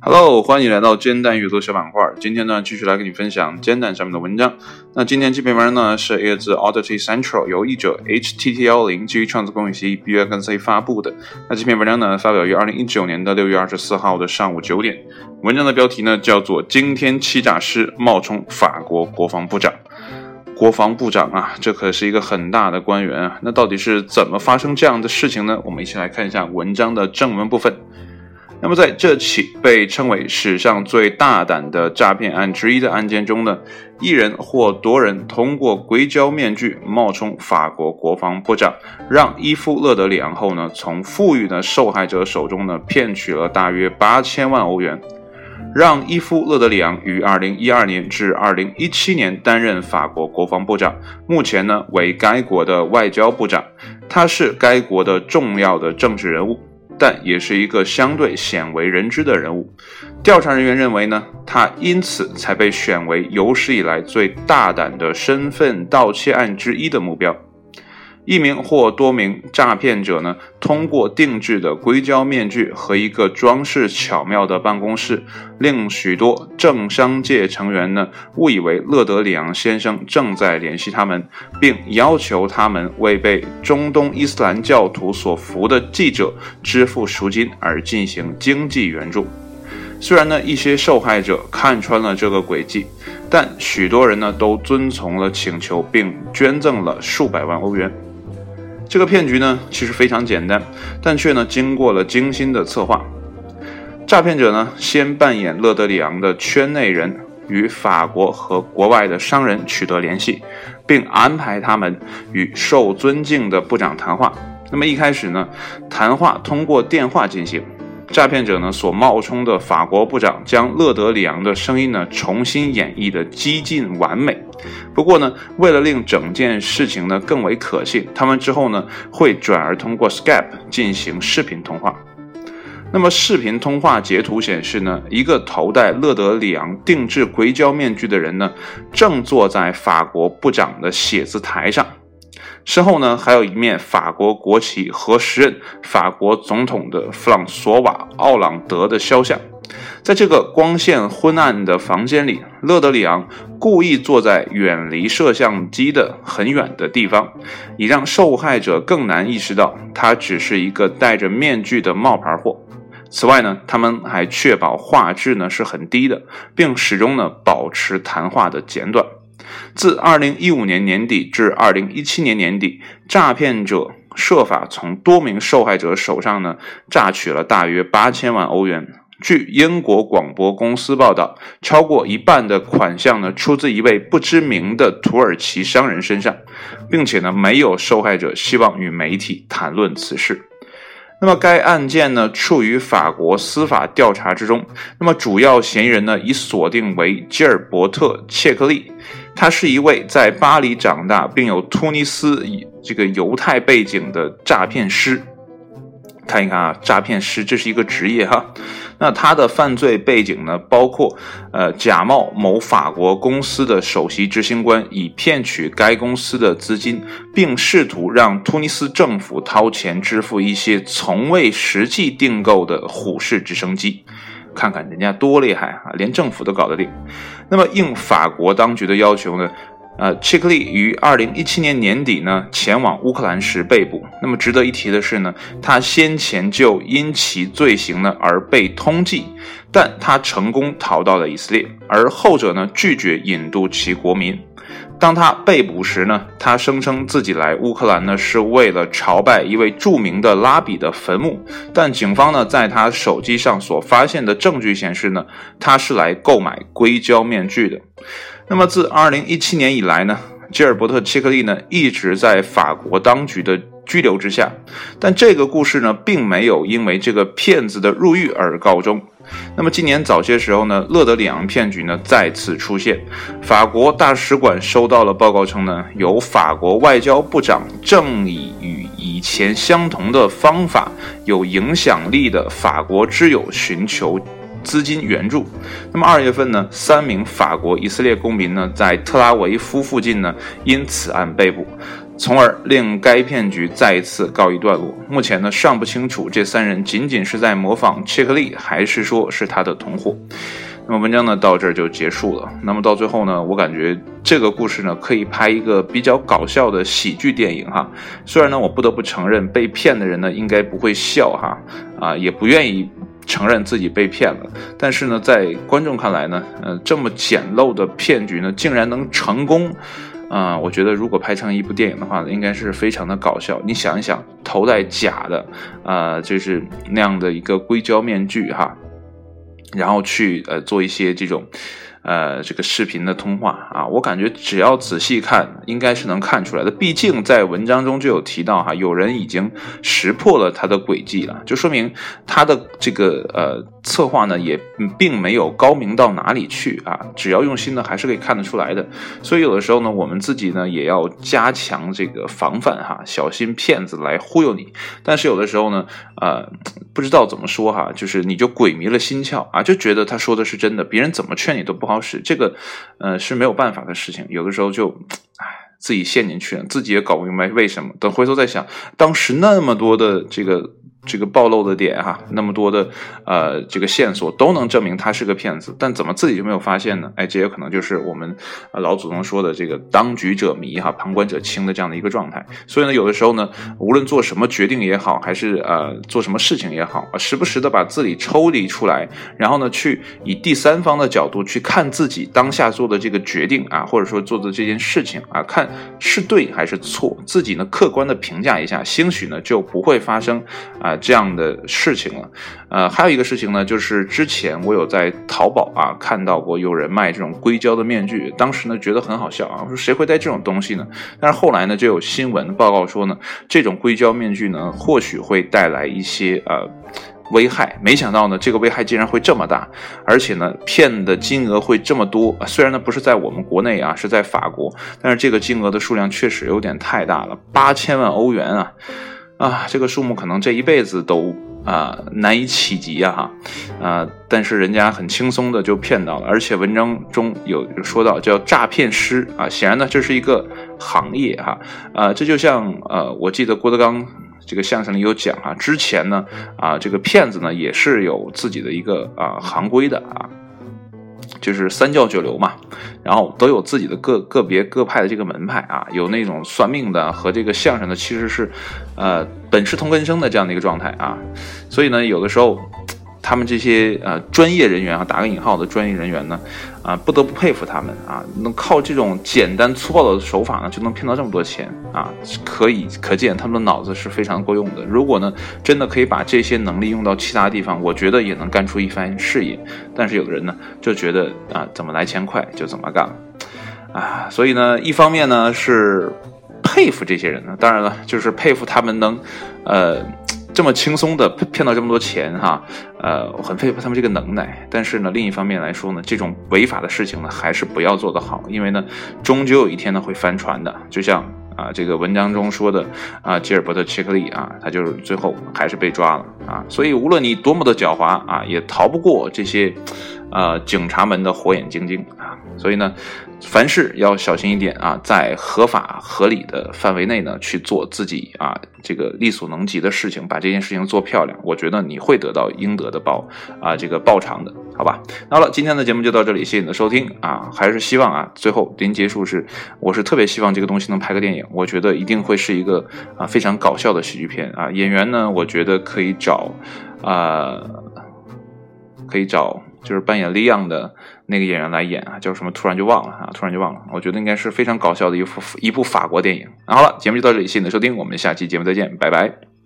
Hello，欢迎来到煎蛋阅读小板块。今天呢，继续来跟你分享煎蛋上面的文章。那今天这篇文章呢，是来自 Audity Central，由译者 HTTL 零基于创作公益协议 B N C 发布的。那这篇文章呢，发表于二零一九年的六月二十四号的上午九点。文章的标题呢，叫做《惊天欺诈师冒充法国国防部长》。国防部长啊，这可是一个很大的官员啊。那到底是怎么发生这样的事情呢？我们一起来看一下文章的正文部分。那么，在这起被称为史上最大胆的诈骗案之一的案件中呢，一人或多人通过硅胶面具冒充法国国防部长，让伊夫勒德里昂后呢，从富裕的受害者手中呢骗取了大约八千万欧元，让伊夫勒德里昂于二零一二年至二零一七年担任法国国防部长，目前呢为该国的外交部长，他是该国的重要的政治人物。但也是一个相对鲜为人知的人物。调查人员认为呢，他因此才被选为有史以来最大胆的身份盗窃案之一的目标。一名或多名诈骗者呢，通过定制的硅胶面具和一个装饰巧妙的办公室，令许多政商界成员呢误以为勒德里昂先生正在联系他们，并要求他们为被中东伊斯兰教徒所俘的记者支付赎金而进行经济援助。虽然呢，一些受害者看穿了这个诡计，但许多人呢都遵从了请求，并捐赠了数百万欧元。这个骗局呢，其实非常简单，但却呢经过了精心的策划。诈骗者呢，先扮演勒德里昂的圈内人，与法国和国外的商人取得联系，并安排他们与受尊敬的部长谈话。那么一开始呢，谈话通过电话进行。诈骗者呢所冒充的法国部长将勒德里昂的声音呢重新演绎的几近完美。不过呢，为了令整件事情呢更为可信，他们之后呢会转而通过 Skype 进行视频通话。那么视频通话截图显示呢，一个头戴勒德里昂定制硅胶面具的人呢正坐在法国部长的写字台上。身后呢，还有一面法国国旗和时任法国总统的弗朗索瓦·奥朗德的肖像。在这个光线昏暗的房间里，勒德里昂故意坐在远离摄像机的很远的地方，以让受害者更难意识到他只是一个戴着面具的冒牌货。此外呢，他们还确保画质呢是很低的，并始终呢保持谈话的简短。自2015年年底至2017年年底，诈骗者设法从多名受害者手上呢榨取了大约八千万欧元。据英国广播公司报道，超过一半的款项呢出自一位不知名的土耳其商人身上，并且呢没有受害者希望与媒体谈论此事。那么该案件呢处于法国司法调查之中。那么主要嫌疑人呢已锁定为吉尔伯特·切克利。他是一位在巴黎长大并有突尼斯这个犹太背景的诈骗师。看一看啊，诈骗师这是一个职业哈。那他的犯罪背景呢，包括呃假冒某法国公司的首席执行官，以骗取该公司的资金，并试图让突尼斯政府掏钱支付一些从未实际订购的虎式直升机。看看人家多厉害啊，连政府都搞得定。那么应法国当局的要求呢，呃，切克利于二零一七年年底呢前往乌克兰时被捕。那么值得一提的是呢，他先前就因其罪行呢而被通缉，但他成功逃到了以色列，而后者呢拒绝引渡其国民。当他被捕时呢，他声称自己来乌克兰呢是为了朝拜一位著名的拉比的坟墓，但警方呢在他手机上所发现的证据显示呢，他是来购买硅胶面具的。那么自2017年以来呢，吉尔伯特·切克利呢一直在法国当局的拘留之下，但这个故事呢并没有因为这个骗子的入狱而告终。那么今年早些时候呢，勒德里昂骗局呢再次出现。法国大使馆收到了报告称呢，有法国外交部长正以与以前相同的方法，有影响力的法国之友寻求资金援助。那么二月份呢，三名法国以色列公民呢在特拉维夫附近呢因此案被捕。从而令该骗局再一次告一段落。目前呢，尚不清楚这三人仅仅是在模仿切克利，还是说是他的同伙。那么文章呢到这儿就结束了。那么到最后呢，我感觉这个故事呢可以拍一个比较搞笑的喜剧电影哈。虽然呢，我不得不承认被骗的人呢应该不会笑哈，啊，也不愿意承认自己被骗了。但是呢，在观众看来呢，呃，这么简陋的骗局呢竟然能成功。啊，我觉得如果拍成一部电影的话，应该是非常的搞笑。你想一想，头戴假的，呃，就是那样的一个硅胶面具哈，然后去呃做一些这种。呃，这个视频的通话啊，我感觉只要仔细看，应该是能看出来的。毕竟在文章中就有提到哈，有人已经识破了他的诡计了，就说明他的这个呃策划呢，也并没有高明到哪里去啊。只要用心呢，还是可以看得出来的。所以有的时候呢，我们自己呢也要加强这个防范哈，小心骗子来忽悠你。但是有的时候呢，呃，不知道怎么说哈，就是你就鬼迷了心窍啊，就觉得他说的是真的，别人怎么劝你都不好。是这个，呃，是没有办法的事情。有的时候就，唉，自己陷进去了，自己也搞不明白为什么。等回头再想，当时那么多的这个。这个暴露的点哈，那么多的呃这个线索都能证明他是个骗子，但怎么自己就没有发现呢？哎，这也可能就是我们老祖宗说的这个当局者迷哈，旁观者清的这样的一个状态。所以呢，有的时候呢，无论做什么决定也好，还是呃做什么事情也好，时不时的把自己抽离出来，然后呢，去以第三方的角度去看自己当下做的这个决定啊，或者说做的这件事情啊，看是对还是错，自己呢客观的评价一下，兴许呢就不会发生啊。啊这样的事情了，呃，还有一个事情呢，就是之前我有在淘宝啊看到过有人卖这种硅胶的面具，当时呢觉得很好笑啊，我说谁会戴这种东西呢？但是后来呢就有新闻报告说呢，这种硅胶面具呢或许会带来一些呃危害，没想到呢这个危害竟然会这么大，而且呢骗的金额会这么多，虽然呢不是在我们国内啊，是在法国，但是这个金额的数量确实有点太大了，八千万欧元啊。啊，这个数目可能这一辈子都啊难以企及啊哈，啊，但是人家很轻松的就骗到了，而且文章中有说到叫诈骗师啊，显然呢这是一个行业哈，啊，这就像呃，我记得郭德纲这个相声里有讲啊，之前呢啊这个骗子呢也是有自己的一个啊行规的啊。就是三教九流嘛，然后都有自己的个个别各派的这个门派啊，有那种算命的和这个相声的，其实是，呃，本是同根生的这样的一个状态啊，所以呢，有的时候。他们这些呃专业人员啊，打个引号的专业人员呢，啊，不得不佩服他们啊，能靠这种简单粗暴的手法呢，就能骗到这么多钱啊，可以可见他们的脑子是非常够用的。如果呢，真的可以把这些能力用到其他地方，我觉得也能干出一番事业。但是有的人呢，就觉得啊，怎么来钱快就怎么干了，啊，所以呢，一方面呢是佩服这些人呢，当然了，就是佩服他们能，呃。这么轻松的骗到这么多钱哈，呃，我很佩服他们这个能耐。但是呢，另一方面来说呢，这种违法的事情呢，还是不要做得好，因为呢，终究有一天呢会翻船的。就像啊，这个文章中说的啊，吉尔伯特·切克利啊，他就是最后还是被抓了啊。所以无论你多么的狡猾啊，也逃不过这些。呃，警察们的火眼金睛啊，所以呢，凡事要小心一点啊，在合法合理的范围内呢，去做自己啊这个力所能及的事情，把这件事情做漂亮，我觉得你会得到应得的报啊这个报偿的，好吧？好了，今天的节目就到这里，谢谢你的收听啊，还是希望啊，最后临结束是，我是特别希望这个东西能拍个电影，我觉得一定会是一个啊非常搞笑的喜剧片啊，演员呢，我觉得可以找啊，可以找。就是扮演利昂的那个演员来演啊，叫什么？突然就忘了啊，突然就忘了。我觉得应该是非常搞笑的一部一部法国电影。好了，节目就到这里，谢谢你的收听，我们下期节目再见，拜拜。